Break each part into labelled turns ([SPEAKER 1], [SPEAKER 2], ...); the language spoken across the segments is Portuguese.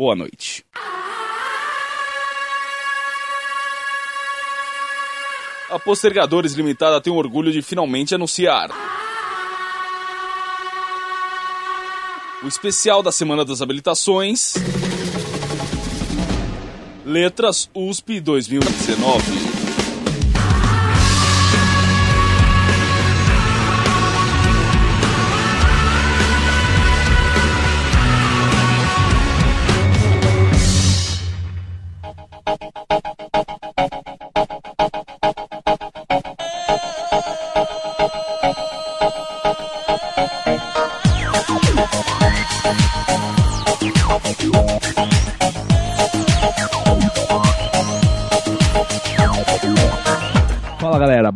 [SPEAKER 1] Boa noite. A Postergadores Limitada tem o orgulho de finalmente anunciar. O especial da Semana das Habilitações. Letras USP 2019.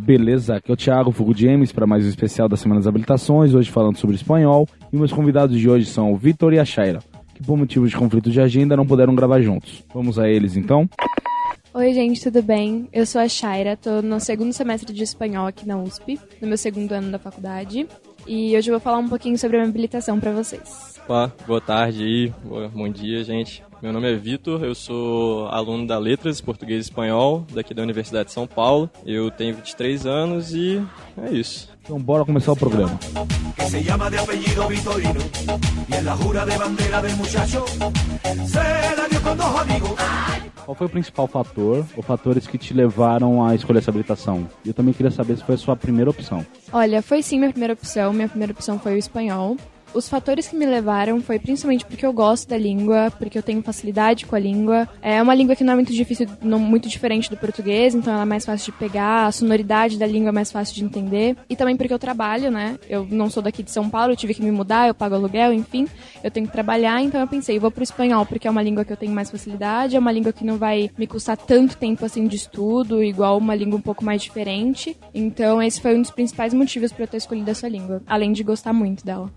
[SPEAKER 2] Beleza? Aqui é o Thiago Fogo James para mais um especial da Semana das Habilitações, hoje falando sobre espanhol. E meus convidados de hoje são o Vitor e a Shaira, que por motivos de conflito de agenda não puderam gravar juntos. Vamos a eles então?
[SPEAKER 3] Oi, gente, tudo bem? Eu sou a Shaira, tô no segundo semestre de espanhol aqui na USP, no meu segundo ano da faculdade. E hoje eu vou falar um pouquinho sobre a minha habilitação para vocês.
[SPEAKER 4] Opa, boa tarde aí, bom dia, gente. Meu nome é Vitor, eu sou aluno da Letras Português e Espanhol, daqui da Universidade de São Paulo. Eu tenho 23 anos e é isso.
[SPEAKER 2] Então bora começar o programa.
[SPEAKER 5] que se llama de apellido Vitorino y en la jura de bandera del muchacho se la dio con dos amigos.
[SPEAKER 2] Qual foi o principal fator ou fatores que te levaram a escolher essa habilitação? E eu também queria saber se foi a sua primeira opção.
[SPEAKER 3] Olha, foi sim minha primeira opção. Minha primeira opção foi o espanhol. Os fatores que me levaram foi principalmente porque eu gosto da língua, porque eu tenho facilidade com a língua. É uma língua que não é muito difícil, não muito diferente do português, então ela é mais fácil de pegar, a sonoridade da língua é mais fácil de entender. E também porque eu trabalho, né? Eu não sou daqui de São Paulo, eu tive que me mudar, eu pago aluguel, enfim, eu tenho que trabalhar, então eu pensei, vou pro espanhol porque é uma língua que eu tenho mais facilidade, é uma língua que não vai me custar tanto tempo assim de estudo, igual uma língua um pouco mais diferente. Então esse foi um dos principais motivos para eu ter escolhido essa língua, além de gostar muito dela.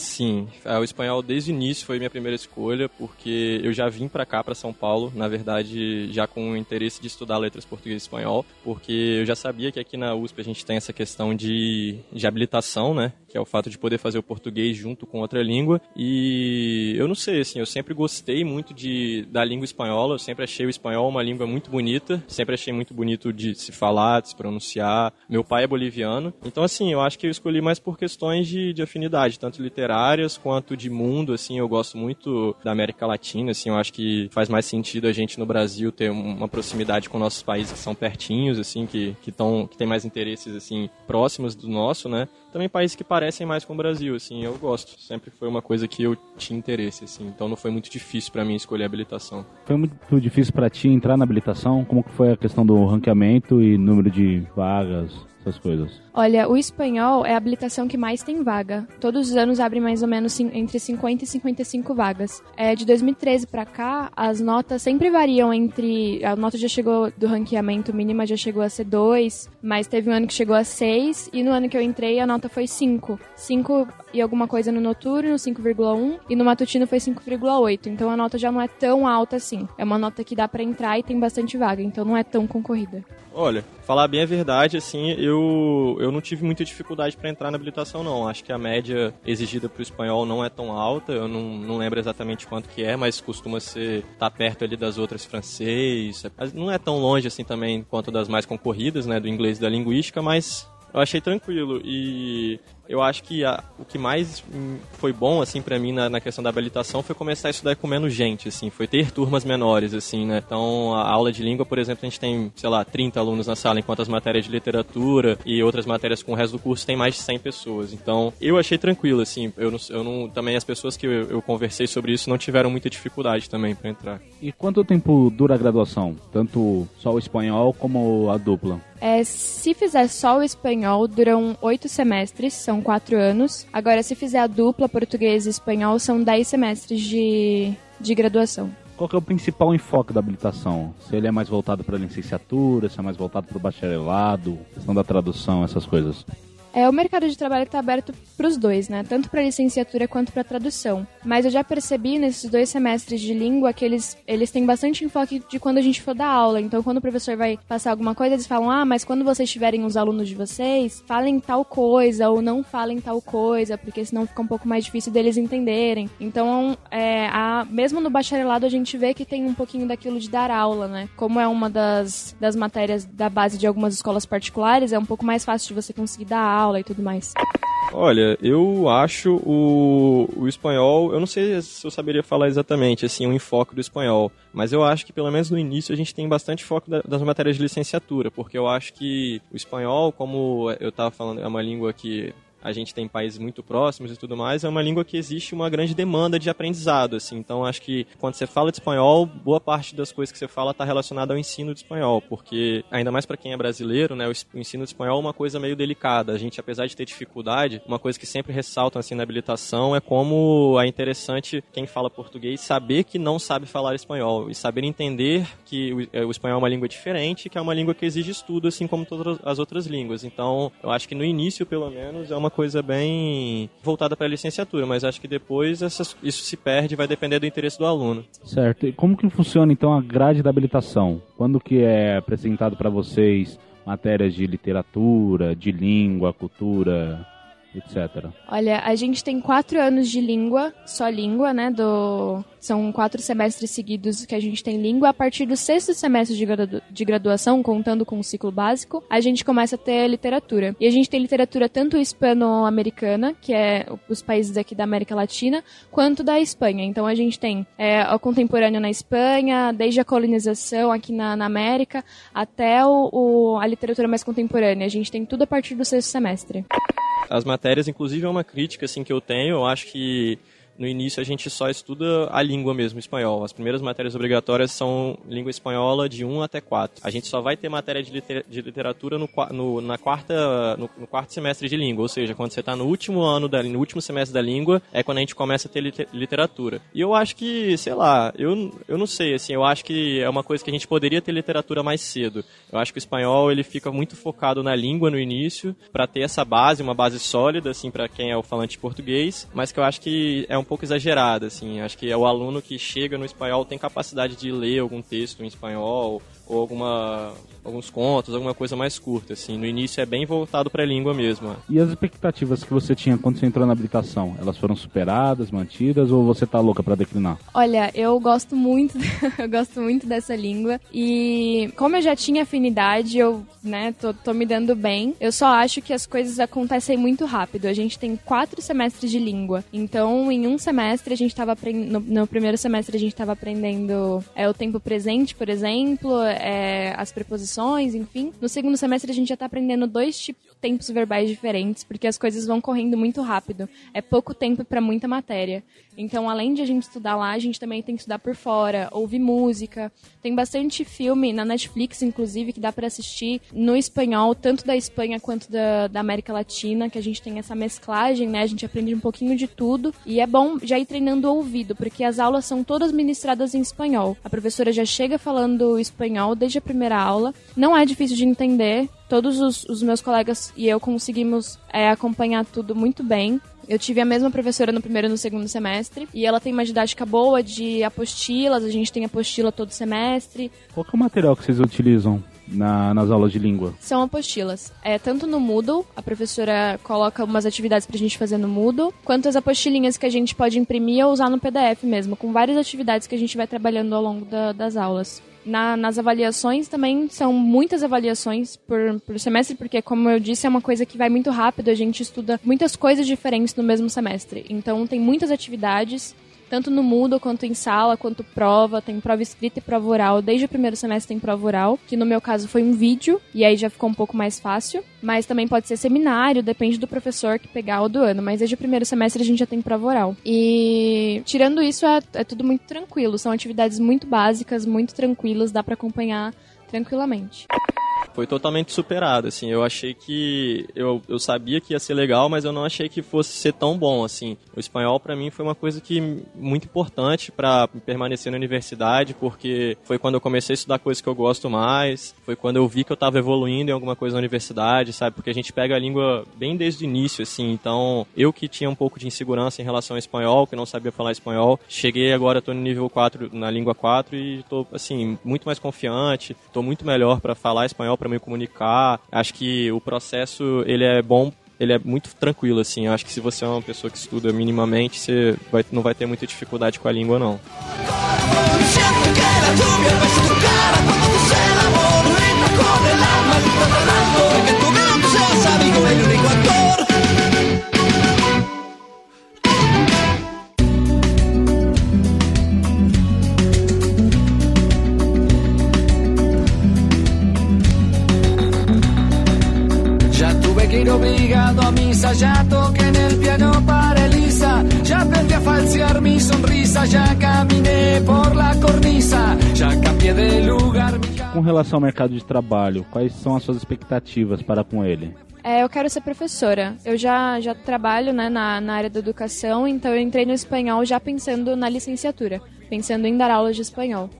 [SPEAKER 4] Sim, é, o espanhol desde o início foi minha primeira escolha, porque eu já vim para cá, para São Paulo, na verdade, já com o interesse de estudar letras português e espanhol, porque eu já sabia que aqui na USP a gente tem essa questão de, de habilitação, né? Que é o fato de poder fazer o português junto com outra língua. E eu não sei, assim, eu sempre gostei muito de, da língua espanhola, eu sempre achei o espanhol uma língua muito bonita, sempre achei muito bonito de se falar, de se pronunciar. Meu pai é boliviano, então, assim, eu acho que eu escolhi mais por questões de, de afinidade, tanto literárias quanto de mundo, assim, eu gosto muito da América Latina, assim, eu acho que faz mais sentido a gente no Brasil ter uma proximidade com nossos países que são pertinhos, assim, que, que, tão, que tem mais interesses, assim, próximos do nosso, né? Também países que parecem mais com o Brasil, assim, eu gosto. Sempre foi uma coisa que eu tinha interesse, assim, então não foi muito difícil para mim escolher a habilitação.
[SPEAKER 2] Foi muito difícil para ti entrar na habilitação? Como que foi a questão do ranqueamento e número de vagas, essas coisas?
[SPEAKER 3] Olha, o espanhol é a habilitação que mais tem vaga. Todos os anos abre mais ou menos entre 50 e 55 vagas. É, de 2013 pra cá, as notas sempre variam entre. A nota já chegou do ranqueamento mínima, já chegou a ser 2, mas teve um ano que chegou a 6, e no ano que eu entrei a nota foi 5. 5 e alguma coisa no noturno, 5,1, e no matutino foi 5,8. Então a nota já não é tão alta assim. É uma nota que dá pra entrar e tem bastante vaga, então não é tão concorrida.
[SPEAKER 4] Olha, falar bem a verdade, assim, eu, eu não tive muita dificuldade para entrar na habilitação, não. Acho que a média exigida para o espanhol não é tão alta, eu não, não lembro exatamente quanto que é, mas costuma ser tá perto ali das outras francês. Mas Não é tão longe assim também quanto das mais concorridas, né, do inglês e da linguística, mas eu achei tranquilo e eu acho que a- o que mais hum, foi bom assim para mim na, na questão da habilitação foi começar a estudar com menos gente, assim, foi ter turmas menores, assim, né? Então a aula de língua, por exemplo, a gente tem, sei lá, 30 alunos na sala, enquanto as matérias de literatura e outras matérias com o resto do curso tem mais de 100 pessoas. Então eu achei tranquilo, assim, eu não, eu não também as pessoas que eu, eu conversei sobre isso não tiveram muita dificuldade também para entrar.
[SPEAKER 2] E quanto tempo dura a graduação? Tanto só o espanhol como a dupla?
[SPEAKER 3] É, se fizer só o espanhol, duram oito semestres, são quatro anos. Agora, se fizer a dupla português e espanhol, são dez semestres de, de graduação.
[SPEAKER 2] Qual que é o principal enfoque da habilitação? Se ele é mais voltado para licenciatura, se é mais voltado para o bacharelado, questão da tradução, essas coisas.
[SPEAKER 3] É, o mercado de trabalho está aberto para os dois, né? Tanto para licenciatura quanto para tradução. Mas eu já percebi nesses dois semestres de língua que eles, eles têm bastante enfoque de quando a gente for dar aula. Então, quando o professor vai passar alguma coisa, eles falam: ah, mas quando vocês tiverem os alunos de vocês, falem tal coisa ou não falem tal coisa, porque senão fica um pouco mais difícil deles entenderem. Então, é, a, mesmo no bacharelado, a gente vê que tem um pouquinho daquilo de dar aula, né? Como é uma das, das matérias da base de algumas escolas particulares, é um pouco mais fácil de você conseguir dar aula aula e tudo mais?
[SPEAKER 4] Olha, eu acho o, o espanhol, eu não sei se eu saberia falar exatamente, assim, o enfoque do espanhol, mas eu acho que pelo menos no início a gente tem bastante foco da, das matérias de licenciatura, porque eu acho que o espanhol, como eu estava falando, é uma língua que a gente tem países muito próximos e tudo mais, é uma língua que existe uma grande demanda de aprendizado, assim. Então, acho que quando você fala de espanhol, boa parte das coisas que você fala está relacionada ao ensino de espanhol, porque ainda mais para quem é brasileiro, né, o ensino de espanhol é uma coisa meio delicada. A gente, apesar de ter dificuldade, uma coisa que sempre ressaltam assim na habilitação é como é interessante quem fala português saber que não sabe falar espanhol e saber entender que o, é, o espanhol é uma língua diferente, que é uma língua que exige estudo, assim como todas as outras línguas. Então, eu acho que no início, pelo menos, é uma coisa bem voltada para a licenciatura, mas acho que depois essas, isso se perde, vai depender do interesse do aluno.
[SPEAKER 2] Certo. E como que funciona então a grade da habilitação? Quando que é apresentado para vocês matérias de literatura, de língua, cultura, etc.
[SPEAKER 3] Olha, a gente tem quatro anos de língua, só língua, né? Do... São quatro semestres seguidos que a gente tem língua. A partir do sexto semestre de, gradu... de graduação, contando com o ciclo básico, a gente começa a ter literatura. E a gente tem literatura tanto hispano-americana, que é os países aqui da América Latina, quanto da Espanha. Então a gente tem é, o contemporâneo na Espanha, desde a colonização aqui na, na América, até o, o, a literatura mais contemporânea. A gente tem tudo a partir do sexto semestre.
[SPEAKER 4] As matérias, inclusive, é uma crítica assim que eu tenho. Eu acho que no início a gente só estuda a língua mesmo, espanhol. As primeiras matérias obrigatórias são língua espanhola de 1 até 4. A gente só vai ter matéria de, liter de literatura no, no, na quarta, no, no, quarto semestre de língua, ou seja, quando você está no último ano, da, no último semestre da língua, é quando a gente começa a ter liter literatura. E eu acho que, sei lá, eu, eu não sei, assim, eu acho que é uma coisa que a gente poderia ter literatura mais cedo. Eu acho que o espanhol, ele fica muito focado na língua no início, para ter essa base, uma base sólida, assim, para quem é o falante português, mas que eu acho que é um pouco exagerada, assim. Acho que é o aluno que chega no espanhol tem capacidade de ler algum texto em espanhol ou alguma alguns contos, alguma coisa mais curta, assim. No início é bem voltado para a língua mesmo.
[SPEAKER 2] E as expectativas que você tinha quando você entrou na habilitação, elas foram superadas, mantidas ou você tá louca para declinar?
[SPEAKER 3] Olha, eu gosto muito, eu gosto muito dessa língua e como eu já tinha afinidade, eu, né, tô, tô me dando bem. Eu só acho que as coisas acontecem muito rápido. A gente tem quatro semestres de língua, então em um semestre a gente tava no, no primeiro semestre a gente tava aprendendo é o tempo presente, por exemplo, é, as preposições, enfim. No segundo semestre a gente já está aprendendo dois tipos tempos verbais diferentes, porque as coisas vão correndo muito rápido. É pouco tempo para muita matéria. Então, além de a gente estudar lá, a gente também tem que estudar por fora, ouvir música. Tem bastante filme na Netflix, inclusive, que dá para assistir no espanhol, tanto da Espanha quanto da, da América Latina, que a gente tem essa mesclagem, né? A gente aprende um pouquinho de tudo. E é bom já ir treinando o ouvido, porque as aulas são todas ministradas em espanhol. A professora já chega falando espanhol desde a primeira aula. Não é difícil de entender todos os, os, meus colegas e eu conseguimos é, acompanhar tudo muito bem. Eu tive a mesma professora no primeiro e no segundo semestre. E ela tem uma didática boa de apostilas, a gente tem apostila todo semestre.
[SPEAKER 2] Qual é o material que vocês utilizam na, nas aulas de língua?
[SPEAKER 3] São apostilas. É, tanto no Moodle, a professora coloca umas atividades pra gente fazer no Moodle, quanto as apostilinhas que a gente pode imprimir ou usar no PDF mesmo, com várias atividades que a gente vai trabalhando ao longo da, das aulas. Na, nas avaliações também são muitas avaliações por, por semestre, porque, como eu disse, é uma coisa que vai muito rápido, a gente estuda muitas coisas diferentes no mesmo semestre. Então, tem muitas atividades tanto no Moodle quanto em sala, quanto prova, tem prova escrita e prova oral. Desde o primeiro semestre tem prova oral, que no meu caso foi um vídeo, e aí já ficou um pouco mais fácil. Mas também pode ser seminário, depende do professor que pegar o do ano. Mas desde o primeiro semestre a gente já tem prova oral. E tirando isso, é, é tudo muito tranquilo. São atividades muito básicas, muito tranquilas, dá para acompanhar tranquilamente.
[SPEAKER 4] Foi totalmente superado, assim. Eu achei que. Eu, eu sabia que ia ser legal, mas eu não achei que fosse ser tão bom, assim. O espanhol, para mim, foi uma coisa que muito importante para permanecer na universidade, porque foi quando eu comecei a estudar coisas que eu gosto mais, foi quando eu vi que eu tava evoluindo em alguma coisa na universidade, sabe? Porque a gente pega a língua bem desde o início, assim. Então, eu que tinha um pouco de insegurança em relação ao espanhol, que não sabia falar espanhol, cheguei agora, tô no nível 4, na língua 4 e tô, assim, muito mais confiante, tô muito melhor para falar espanhol para me comunicar. Acho que o processo ele é bom ele é muito tranquilo, assim. Acho que se você é uma pessoa que estuda minimamente, você vai, não vai ter muita dificuldade com a língua, não.
[SPEAKER 6] Ya toqué en el piano para Elisa, ya aprendí a falsear mi sonrisa, ya caminé por la cornisa, ya cambié de lugar.
[SPEAKER 2] Com relação ao mercado de trabalho, quais são as suas expectativas para com ele?
[SPEAKER 3] É, eu quero ser professora. Eu já, já trabalho né, na, na área da educação, então eu entrei no espanhol já pensando na licenciatura, pensando em dar aulas de espanhol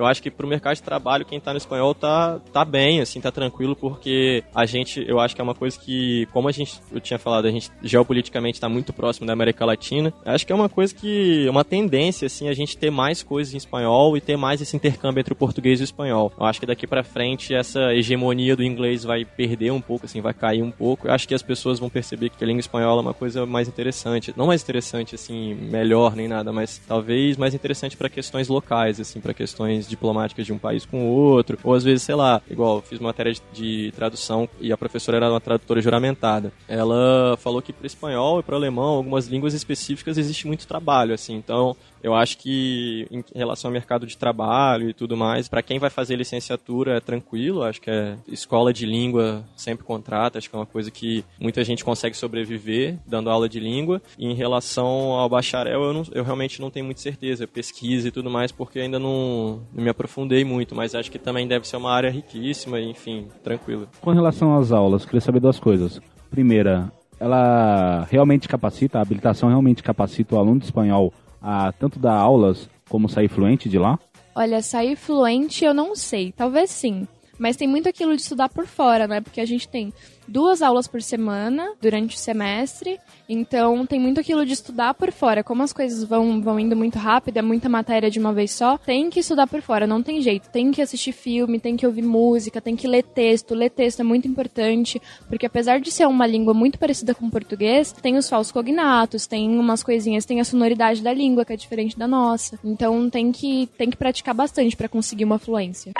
[SPEAKER 4] eu acho que pro mercado de trabalho, quem tá no espanhol tá, tá bem, assim, tá tranquilo, porque a gente, eu acho que é uma coisa que, como a gente, eu tinha falado, a gente geopoliticamente tá muito próximo da América Latina, acho que é uma coisa que, uma tendência, assim, a gente ter mais coisas em espanhol e ter mais esse intercâmbio entre o português e o espanhol. Eu acho que daqui para frente essa hegemonia do inglês vai perder um pouco, assim, vai cair um pouco. Eu acho que as pessoas vão perceber que a língua espanhola é uma coisa mais interessante, não mais interessante, assim, melhor nem nada, mas talvez mais interessante para questões locais, assim, para questões diplomáticas de um país com o outro, ou às vezes, sei lá, igual fiz matéria de, tradução e a professora era uma tradutora juramentada. Ela falou que para espanhol e para alemão, algumas línguas específicas existe muito trabalho, assim. Então, eu acho que em relação ao mercado de trabalho e tudo mais, para quem vai fazer licenciatura é tranquilo, acho que é escola de língua sempre contrata, acho que é uma coisa que muita gente consegue sobreviver dando aula de língua. E em relação ao bacharel, eu, não, eu realmente não tenho muita certeza, pesquisa e tudo mais, porque ainda não, não me aprofundei muito, mas acho que também deve ser uma área riquíssima, enfim, tranquilo.
[SPEAKER 2] Com relação às aulas, queria saber duas coisas. Primeira, ela realmente capacita, a habilitação realmente capacita o aluno de espanhol a tanto dar aulas como sair fluente de lá?
[SPEAKER 3] Olha, sair fluente eu não sei. Talvez sim. Mas tem muito aquilo de estudar por fora, né? Porque a gente tem duas aulas por semana durante o semestre. Então tem muito aquilo de estudar por fora. Como as coisas vão, vão indo muito rápido, é muita matéria de uma vez só, tem que estudar por fora, não tem jeito. Tem que assistir filme, tem que ouvir música, tem que ler texto. Ler texto é muito importante, porque apesar de ser uma língua muito parecida com o português, tem os falsos cognatos, tem umas coisinhas, tem a sonoridade da língua que é diferente da nossa. Então tem que, tem que praticar bastante para conseguir uma fluência.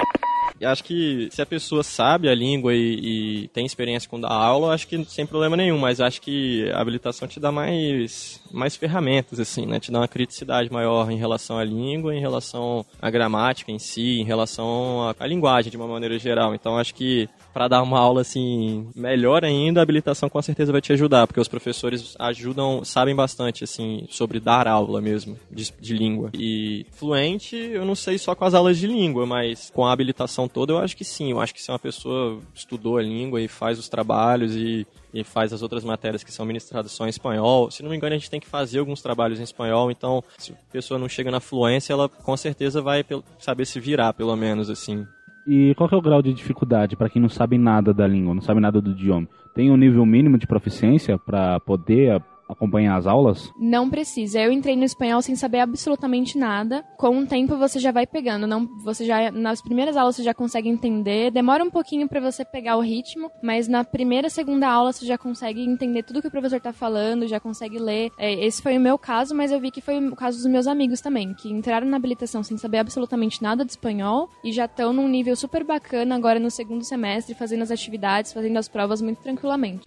[SPEAKER 4] E acho que se a pessoa sabe a língua e, e tem experiência com dar aula, acho que sem problema nenhum, mas acho que a habilitação te dá mais, mais ferramentas, assim, né? Te dá uma criticidade maior em relação à língua, em relação à gramática em si, em relação à, à linguagem de uma maneira geral. Então acho que para dar uma aula assim melhor ainda, a habilitação com certeza vai te ajudar, porque os professores ajudam, sabem bastante assim sobre dar aula mesmo de, de língua. E fluente, eu não sei só com as aulas de língua, mas com a habilitação toda, eu acho que sim. Eu acho que se uma pessoa estudou a língua e faz os trabalhos e e faz as outras matérias que são ministradas só em espanhol. Se não me engano, a gente tem que fazer alguns trabalhos em espanhol, então se a pessoa não chega na fluência, ela com certeza vai saber se virar, pelo menos, assim.
[SPEAKER 2] E qual é o grau de dificuldade para quem não sabe nada da língua, não sabe nada do idioma? Tem um nível mínimo de proficiência para poder acompanhar as aulas?
[SPEAKER 3] Não precisa. Eu entrei no espanhol sem saber absolutamente nada. Com o tempo você já vai pegando. Não, você já nas primeiras aulas você já consegue entender. Demora um pouquinho para você pegar o ritmo, mas na primeira, segunda aula você já consegue entender tudo que o professor tá falando, já consegue ler. É, esse foi o meu caso, mas eu vi que foi o caso dos meus amigos também, que entraram na habilitação sem saber absolutamente nada de espanhol e já estão num nível super bacana agora no segundo semestre, fazendo as atividades, fazendo as provas muito tranquilamente.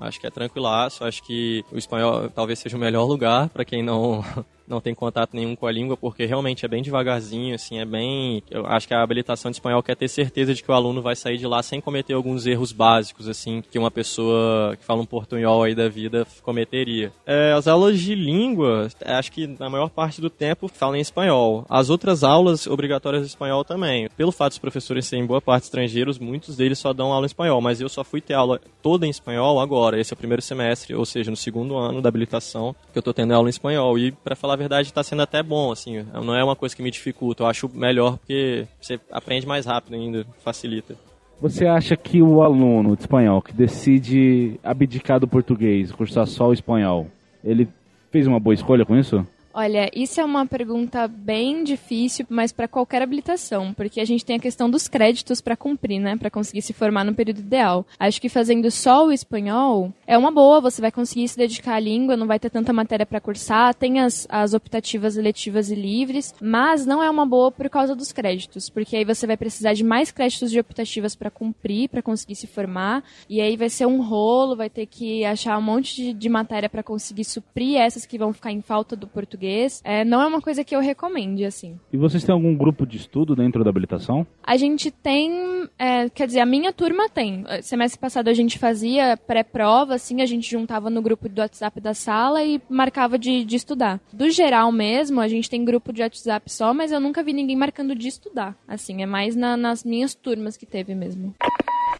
[SPEAKER 4] Acho que é tranquilaço, acho que o espanhol talvez seja o melhor lugar para quem não não tem contato nenhum com a língua, porque realmente é bem devagarzinho, assim, é bem. Eu acho que a habilitação de espanhol quer ter certeza de que o aluno vai sair de lá sem cometer alguns erros básicos, assim, que uma pessoa que fala um portunhol aí da vida cometeria. É, as aulas de língua, acho que na maior parte do tempo falam em espanhol. As outras aulas obrigatórias de espanhol também. Pelo fato dos professores serem boa parte estrangeiros, muitos deles só dão aula em espanhol, mas eu só fui ter aula toda em espanhol agora. Esse é o primeiro semestre, ou seja, no segundo ano da habilitação, que eu tô tendo aula em espanhol. E, para falar verdade, está sendo até bom, assim. Não é uma coisa que me dificulta. Eu acho melhor porque você aprende mais rápido ainda, facilita.
[SPEAKER 2] Você acha que o aluno de espanhol que decide abdicar do português, cursar só o espanhol, ele fez uma boa escolha com isso?
[SPEAKER 3] Olha, isso é uma pergunta bem difícil, mas para qualquer habilitação, porque a gente tem a questão dos créditos para cumprir, né, para conseguir se formar no período ideal. Acho que fazendo só o espanhol é uma boa, você vai conseguir se dedicar à língua, não vai ter tanta matéria para cursar, tem as, as optativas eletivas e livres, mas não é uma boa por causa dos créditos, porque aí você vai precisar de mais créditos de optativas para cumprir, para conseguir se formar, e aí vai ser um rolo, vai ter que achar um monte de, de matéria para conseguir suprir essas que vão ficar em falta do português português. É, não é uma coisa que eu recomende, assim.
[SPEAKER 2] E vocês têm algum grupo de estudo dentro da habilitação?
[SPEAKER 3] A gente tem, é, quer dizer, a minha turma tem. Semestre passado a gente fazia pré-prova, assim, a gente juntava no grupo do WhatsApp da sala e marcava de, de estudar. Do geral mesmo, a gente tem grupo de WhatsApp só, mas eu nunca vi ninguém marcando de estudar. Assim, é mais na, nas minhas turmas que teve mesmo.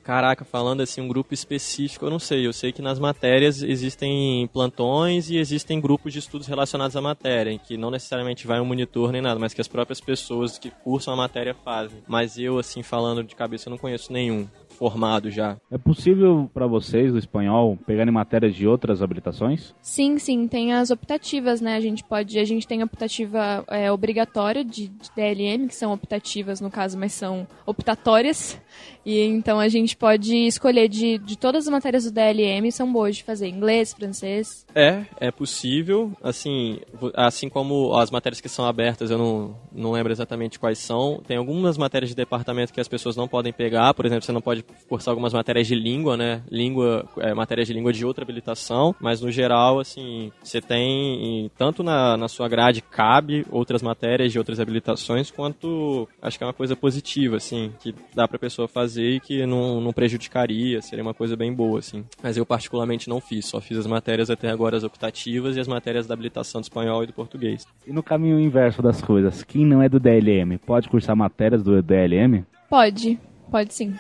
[SPEAKER 4] Caraca, falando assim, um grupo específico, eu não sei. Eu sei que nas matérias existem plantões e existem grupos de estudos relacionados à matéria, em que não necessariamente vai um monitor nem nada, mas que as próprias pessoas que cursam a matéria fazem. Mas eu, assim, falando de cabeça, eu não conheço nenhum formado já.
[SPEAKER 2] É possível para vocês, do espanhol, pegarem matérias de outras habilitações?
[SPEAKER 3] Sim, sim, tem as optativas, né? A gente pode, a gente tem a optativa é, obrigatória de, de DLM, que são optativas no caso, mas são optatórias. E então a gente pode escolher de, de todas as matérias do DLM, são boas de fazer inglês, francês.
[SPEAKER 4] É, é possível. Assim, assim como as matérias que são abertas, eu não, não lembro exatamente quais são. Tem algumas matérias de departamento que as pessoas não podem pegar. Por exemplo, você não pode cursar algumas matérias de língua, né? Língua, é, matérias de língua de outra habilitação. Mas no geral, assim, você tem, tanto na, na sua grade, cabe outras matérias de outras habilitações, quanto acho que é uma coisa positiva, assim, que dá pra pessoa fazer e que não, não prejudicaria, seria uma coisa bem boa, assim. Mas eu particularmente não fiz, só fiz as matérias até agora as optativas e as matérias da habilitação do espanhol e do português.
[SPEAKER 2] E no caminho inverso das coisas, quem não é do DLM, pode cursar matérias do DLM?
[SPEAKER 3] Pode, pode sim.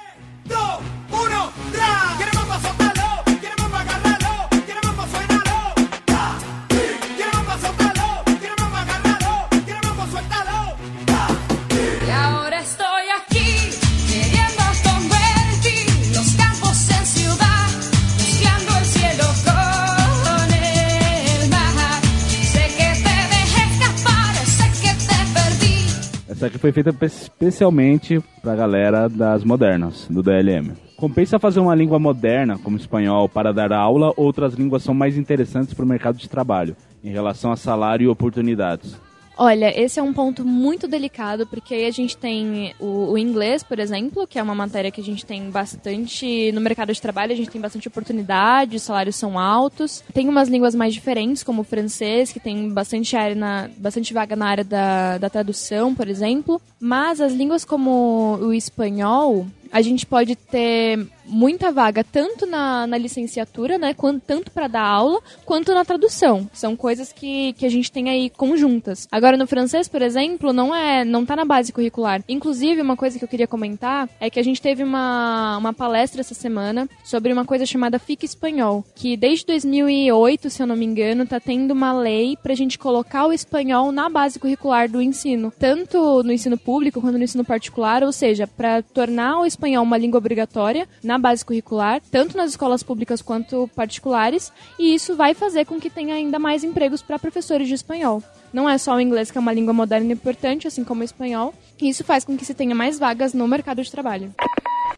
[SPEAKER 2] Essa aqui foi feita especialmente pra galera das modernas, do DLM. Compensa fazer uma língua moderna, como espanhol, para dar aula, outras línguas são mais interessantes para o mercado de trabalho, em relação a salário e oportunidades.
[SPEAKER 3] Olha, esse é um ponto muito delicado, porque a gente tem o, o, inglês, por exemplo, que é uma matéria que a gente tem bastante. No mercado de trabalho, a gente tem bastante oportunidade, os salários são altos. Tem umas línguas mais diferentes, como o francês, que tem bastante, área na, bastante vaga na área da, da tradução, por exemplo. Mas as línguas como o espanhol, a gente pode ter muita vaga tanto na, na licenciatura, né, quanto, tanto para dar aula, quanto na tradução. São coisas que, que a gente tem aí conjuntas. Agora, no francês, por exemplo, não é não tá na base curricular. Inclusive, uma coisa que eu queria comentar é que a gente teve uma, uma palestra essa semana sobre uma coisa chamada FIC Espanhol, que desde 2008, se eu não me engano, tá tendo uma lei pra gente colocar o espanhol na base curricular do ensino, tanto no ensino público quanto no ensino particular, ou seja, para tornar o espanhol uma língua obrigatória na base curricular, tanto nas escolas públicas quanto particulares, e isso vai fazer com que tenha ainda mais empregos para professores de espanhol. Não é só o inglês que é uma língua moderna e importante, assim como o espanhol, e isso faz com que se tenha mais vagas no mercado de trabalho.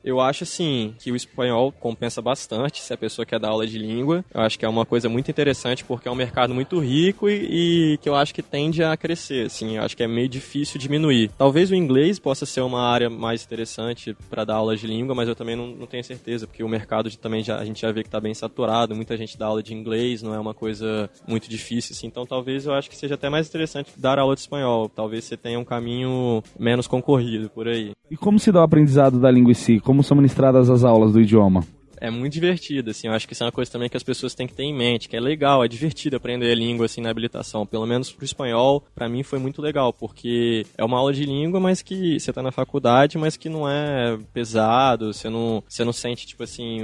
[SPEAKER 4] Eu acho, assim, que o espanhol compensa bastante se a pessoa quer dar aula de língua. Eu acho que é uma coisa muito interessante porque é um mercado muito rico e, e que eu acho que tende a crescer, assim. Eu acho que é meio difícil diminuir. Talvez o inglês possa ser uma área mais interessante para dar aulas de língua, mas eu também não, não tenho certeza, porque o mercado de, também já, a gente já vê que está bem saturado, muita gente dá aula de inglês, não é uma coisa muito difícil, assim. Então talvez eu acho que seja até mais interessante dar aula de espanhol. Talvez você tenha um caminho menos concorrido por aí.
[SPEAKER 2] E como se dá o aprendizado da língua em si? Como são ministradas as aulas do idioma?
[SPEAKER 4] É muito divertido, assim, eu acho que isso é uma coisa também que as pessoas têm que ter em mente, que é legal, é divertido aprender a língua, assim, na habilitação, pelo menos pro espanhol, para mim foi muito legal, porque é uma aula de língua, mas que você tá na faculdade, mas que não é pesado, você não, você não sente, tipo assim,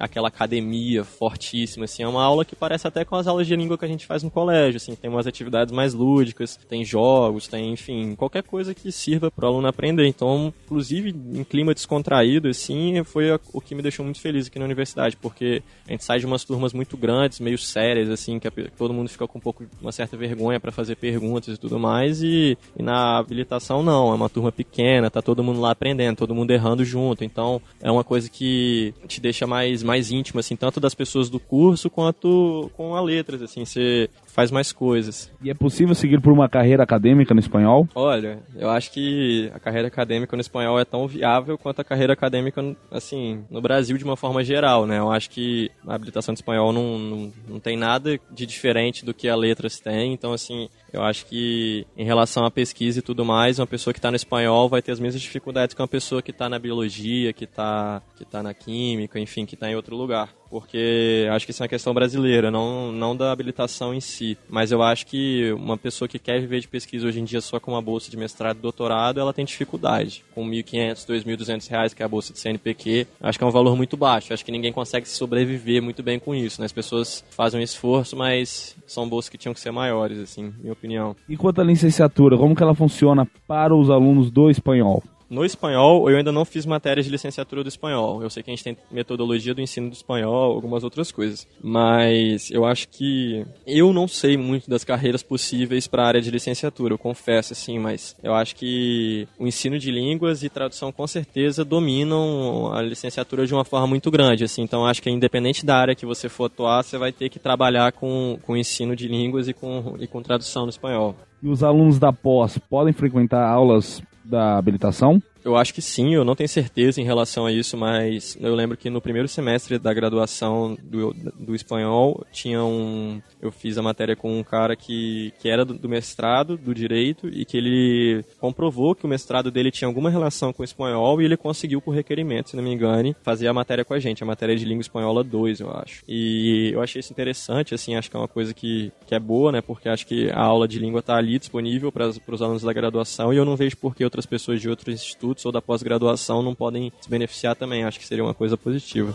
[SPEAKER 4] aquela academia fortíssima, assim, é uma aula que parece até com as aulas de língua que a gente faz no colégio, assim, tem umas atividades mais lúdicas, tem jogos, tem, enfim, qualquer coisa que sirva pro aluno aprender, então, inclusive, em clima descontraído, assim, foi o que me deixou muito feliz aqui na universidade, porque a gente sai de umas turmas muito grandes, meio sérias, assim, que, a, que todo mundo fica com um pouco, uma certa vergonha para fazer perguntas e tudo mais, e, e, na habilitação não, é uma turma pequena, tá todo mundo lá aprendendo, todo mundo errando junto, então é uma coisa que te deixa mais, mais íntimo, assim, tanto das pessoas do curso quanto com a letras, assim, você faz mais coisas.
[SPEAKER 2] E é possível seguir por uma carreira acadêmica no espanhol?
[SPEAKER 4] Olha, eu acho que a carreira acadêmica no espanhol é tão viável quanto a carreira acadêmica, assim, no Brasil de uma forma geral, né? Eu acho que a habilitação de espanhol não, não, não tem nada de diferente do que a letras tem, então, assim, eu acho que em relação à pesquisa e tudo mais, uma pessoa que está no espanhol vai ter as mesmas dificuldades que uma pessoa que está na biologia, que está que tá na química, enfim, que está em outro lugar porque acho que isso é uma questão brasileira, não, não da habilitação em si. Mas eu acho que uma pessoa que quer viver de pesquisa hoje em dia só com uma bolsa de mestrado e doutorado, ela tem dificuldade. Com 1.500, 2.200 reais, que é a bolsa de CNPq, acho que é um valor muito baixo. Acho que ninguém consegue sobreviver muito bem com isso, né? As pessoas fazem um esforço, mas são bolsas que tinham que ser maiores, assim, minha opinião.
[SPEAKER 2] E quanto à licenciatura, como que ela funciona para os alunos do espanhol?
[SPEAKER 4] No espanhol, eu ainda não fiz matérias de licenciatura do espanhol. Eu sei que a gente tem metodologia do ensino do espanhol, algumas outras coisas. Mas eu acho que eu não sei muito das carreiras possíveis para a área de licenciatura, eu confesso assim, mas eu acho que o ensino de línguas e tradução com certeza dominam a licenciatura de uma forma muito grande, assim. Então acho que independente da área que você for atuar, você vai ter que trabalhar com, com ensino de línguas e com, e com tradução no espanhol.
[SPEAKER 2] E os alunos da pós podem frequentar aulas da habilitação?
[SPEAKER 4] Eu acho que sim, eu não tenho certeza em relação a isso, mas eu lembro que no primeiro semestre da graduação do, do espanhol tinha um. Eu fiz a matéria com um cara que, que era do, do mestrado, do direito, e que ele comprovou que o mestrado dele tinha alguma relação com o espanhol e ele conseguiu, por requerimento, se não me engane, fazer a matéria com a gente, a matéria de língua espanhola 2, eu acho. E eu achei isso interessante, assim, acho que é uma coisa que, que é boa, né, porque acho que a aula de língua está ali disponível para os alunos da graduação e eu não vejo por que outras pessoas de outros institutos institutos ou da pós-graduação não podem se beneficiar também. Acho que seria uma coisa positiva.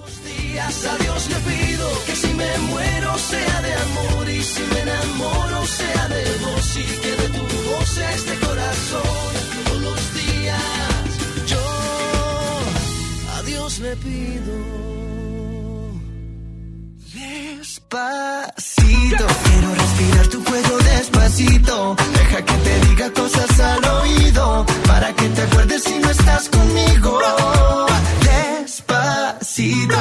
[SPEAKER 4] le pido
[SPEAKER 6] Despacito, quiero respirar tu cuello despacito. Deja que te diga cosas al oído. Para que te acuerdes si no estás conmigo. Despacito.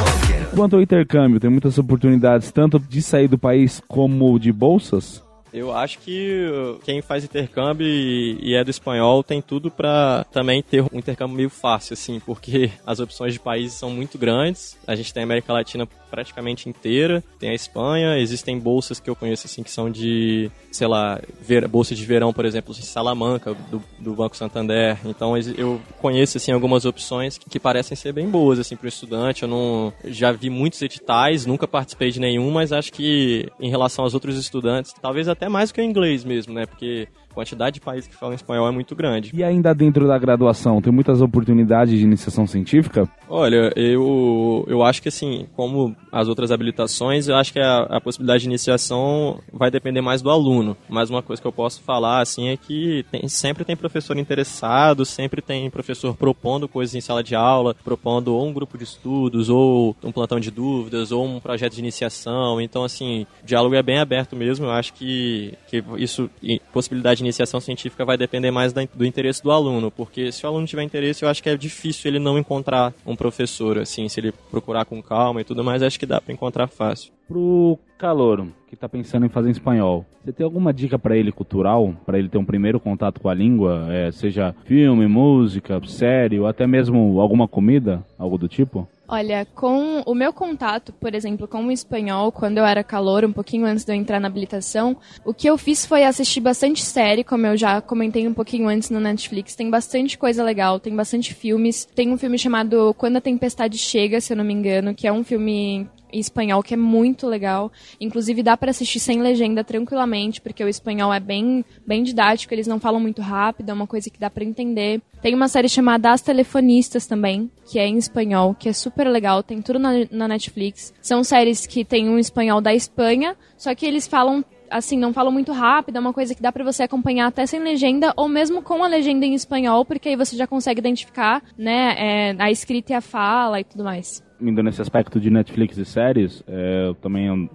[SPEAKER 2] Quanto ao intercâmbio, tem muitas oportunidades tanto de sair do país como de bolsas?
[SPEAKER 4] Eu acho que quem faz intercâmbio e, é do espanhol tem tudo para também ter um intercâmbio meio fácil, assim, porque as opções de países são muito grandes. A gente tem a América Latina praticamente inteira, tem a Espanha, existem bolsas que eu conheço, assim, que são de, sei lá, ver, bolsa de verão, por exemplo, em Salamanca, do, do, Banco Santander. Então eu conheço, assim, algumas opções que, que parecem ser bem boas, assim, para o estudante. Eu não já vi muitos editais, nunca participei de nenhum, mas acho que em relação aos outros estudantes, talvez até até mais que o inglês mesmo, né? Porque a quantidade de países que falam espanhol é muito grande.
[SPEAKER 2] E ainda dentro da graduação, tem muitas oportunidades de iniciação científica?
[SPEAKER 4] Olha, eu, eu acho que assim, como as outras habilitações, eu acho que a, a possibilidade de iniciação vai depender mais do aluno. Mas uma coisa que eu posso falar, assim, é que tem, sempre tem professor interessado, sempre tem professor propondo coisas em sala de aula, propondo ou um grupo de estudos, ou um plantão de dúvidas, ou um projeto de iniciação. Então, assim, o diálogo é bem aberto mesmo. Eu acho que, que isso, possibilidade de iniciação científica vai depender mais do interesse do aluno, porque se o aluno tiver interesse, eu acho que é difícil ele não encontrar um professor, assim, se ele procurar com calma e tudo mais, acho que dá para encontrar fácil.
[SPEAKER 2] Pro calouro que tá pensando em fazer em espanhol, você tem alguma dica pra ele cultural, Pra ele ter um primeiro contato com a língua, é, seja filme, música, série ou até mesmo alguma comida, algo do tipo?
[SPEAKER 3] Olha, com o meu contato, por exemplo, com o espanhol, quando eu era calor, um pouquinho antes de eu entrar na habilitação, o que eu fiz foi assistir bastante série, como eu já comentei um pouquinho antes no Netflix. Tem bastante coisa legal, tem bastante filmes. Tem um filme chamado Quando a Tempestade Chega, se eu não me engano, que é um filme em espanhol que é muito legal. Inclusive dá para assistir sem legenda tranquilamente, porque o espanhol é bem, bem didático, eles não falam muito rápido, é uma coisa que dá para entender. Tem uma série chamada As Telefonistas também, que é em espanhol, que é super legal, tem tudo na, na Netflix. São séries que tem um espanhol da Espanha, só que eles falam assim, não falam muito rápido, é uma coisa que dá pra você acompanhar até sem legenda, ou mesmo com a legenda em espanhol, porque aí você já consegue identificar, né, é, a escrita e a fala e tudo mais.
[SPEAKER 2] Indo nesse aspecto de Netflix e séries, é, eu também.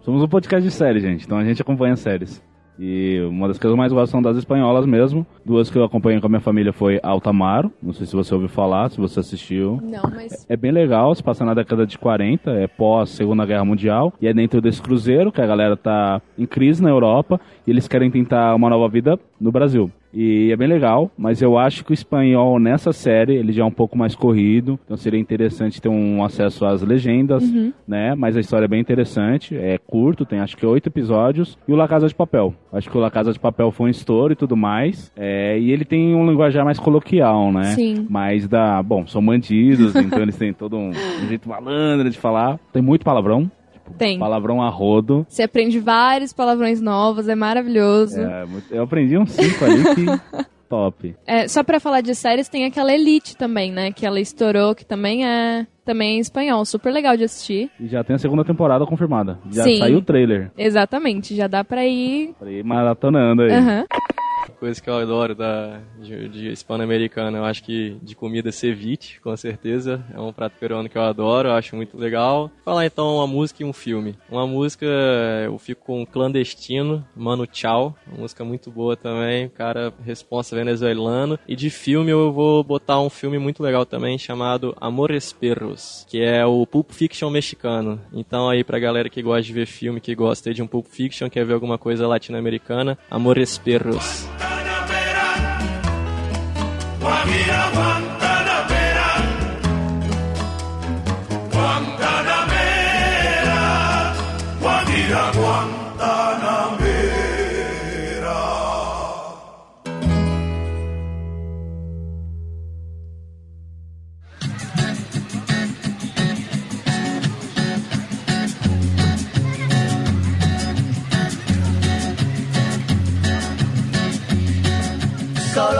[SPEAKER 2] Somos um podcast de séries, gente, então a gente acompanha séries. E uma das que eu mais gosto são das espanholas mesmo. Duas que eu acompanho com a minha família foi Altamaro. Não sei se você ouviu falar, se você assistiu.
[SPEAKER 3] Não, mas
[SPEAKER 2] É bem legal, se passa na década de 40, é pós Segunda Guerra Mundial, e é dentro desse cruzeiro que a galera tá em crise na Europa e eles querem tentar uma nova vida no Brasil. E é bem legal, mas eu acho que o espanhol nessa série ele já é um pouco mais corrido, então seria interessante ter um acesso às legendas, né? Mas a história é bem interessante, é curto, tem acho que oito episódios. E o La Casa de Papel, acho que o La Casa de Papel foi um estouro e tudo mais, é, e ele tem um linguajar mais coloquial, né?
[SPEAKER 3] Sim.
[SPEAKER 2] Mas da, bom, são bandidos, então eles têm todo um, um jeito malandro de falar. Tem muito palavrão,
[SPEAKER 3] tem.
[SPEAKER 2] palavrão a rodo.
[SPEAKER 3] Você aprende vários palavrões novos, é maravilhoso.
[SPEAKER 2] É, eu aprendi uns cinco ali que top.
[SPEAKER 3] É, só pra falar de séries, tem aquela Elite também, né? Que ela estourou, que também é também é em espanhol, super legal de assistir.
[SPEAKER 2] E já tem a segunda temporada confirmada. Já
[SPEAKER 3] Sim.
[SPEAKER 2] saiu o trailer.
[SPEAKER 3] Exatamente, já dá pra ir.
[SPEAKER 2] Pra ir maratonando aí.
[SPEAKER 3] Aham.
[SPEAKER 4] Coisa que eu adoro da, de, de hispano-americana, eu acho que de comida ceviche, com certeza. É um prato peruano que eu adoro, eu acho muito legal. Falar então uma música e um filme. Uma música, eu fico com Clandestino, Mano Tchau, uma música muito boa também, cara responsa venezuelano. E de filme eu vou botar um filme muito legal também chamado Amores Perros, que é o Pulp Fiction mexicano. Então aí pra galera que gosta de ver filme, que gosta de um Pulp Fiction, quer ver alguma coisa latino-americana, Amores Perros.
[SPEAKER 5] Guantanamera. Guajira, Guantanamera.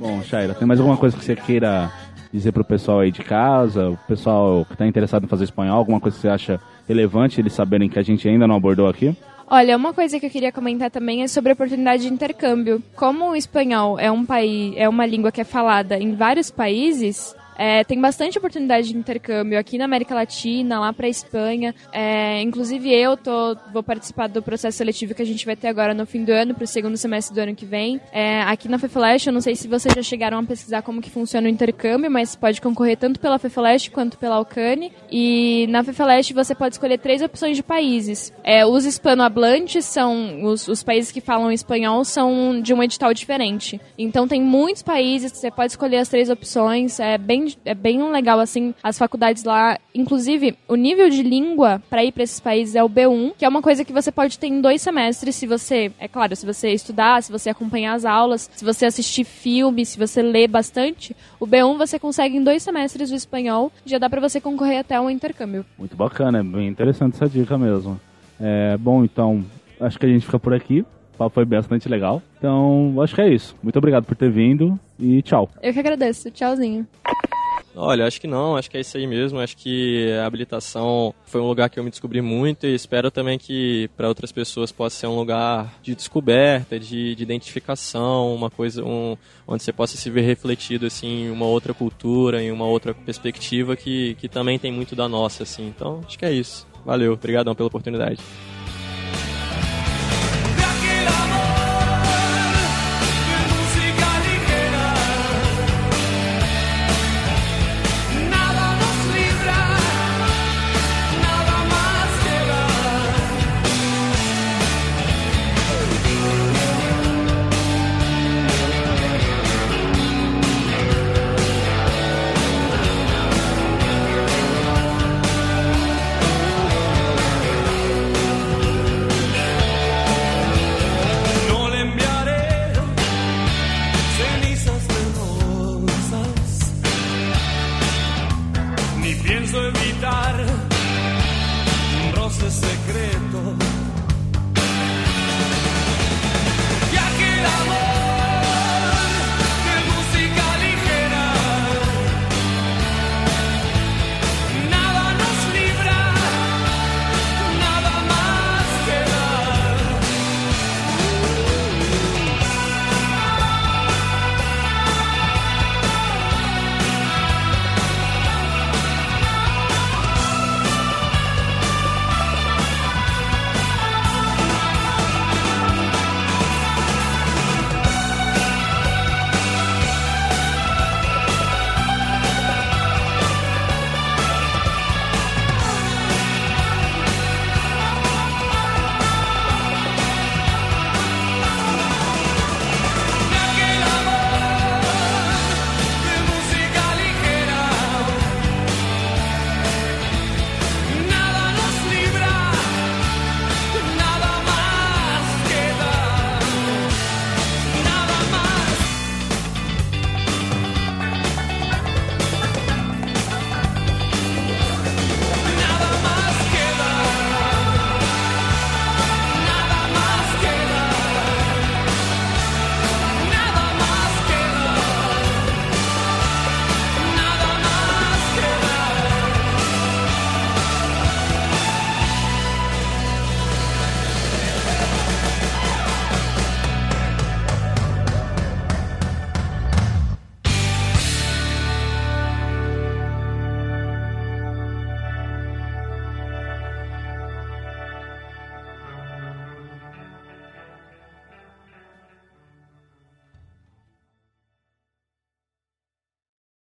[SPEAKER 2] Bom, Shaira, tem mais alguma coisa que você queira dizer pro pessoal aí de casa? O pessoal que tá interessado em fazer espanhol, alguma coisa que você acha relevante eles saberem que a gente ainda não abordou aqui?
[SPEAKER 3] Olha, uma coisa que eu queria comentar também é sobre a oportunidade de intercâmbio. Como o espanhol é um país, é uma língua que é falada em vários países, é, tem bastante oportunidade de intercâmbio aqui na América Latina, lá pra Espanha. É, inclusive eu tô, vou participar do processo seletivo que a gente vai ter agora no fim do ano, pro segundo semestre do ano que vem. É, aqui na FEFLESH, eu não sei se vocês já chegaram a pesquisar como que funciona o intercâmbio, mas pode concorrer tanto pela FEFLESH quanto pela Alcane. E na FEFLESH você pode escolher três opções de países. É, os hispanohablantes são os, os países que falam espanhol são de um edital diferente. Então tem muitos países, você pode escolher as três opções. É bem, é bem legal assim as faculdades lá. Inclusive o nível de língua para ir para esses países é o B1, que é uma coisa que você pode ter em dois semestres se você, é claro, se você estudar, se você acompanhar as aulas, se você assistir filme, se você ler bastante. O B1 você consegue em dois semestres o espanhol. Já dá para você concorrer até um intercâmbio.
[SPEAKER 2] Muito bacana, é bem interessante essa dica mesmo. É, bom, então, acho que a gente fica por aqui. papo foi bastante legal. Então, acho que é isso. Muito obrigado por ter vindo e tchau.
[SPEAKER 3] Eu que agradeço. Tchauzinho.
[SPEAKER 4] Olha, acho que não, acho que é isso aí mesmo. Acho que a habilitação foi um lugar que eu me descobri muito e espero também que para outras pessoas possa ser um lugar de descoberta, de, de identificação, uma coisa um, onde você possa se ver refletido assim, em uma outra cultura, em uma outra perspectiva que, que também tem muito da nossa. assim. Então, acho que é isso. Valeu, obrigadão pela oportunidade.
[SPEAKER 6] pienso evitar roces secretos.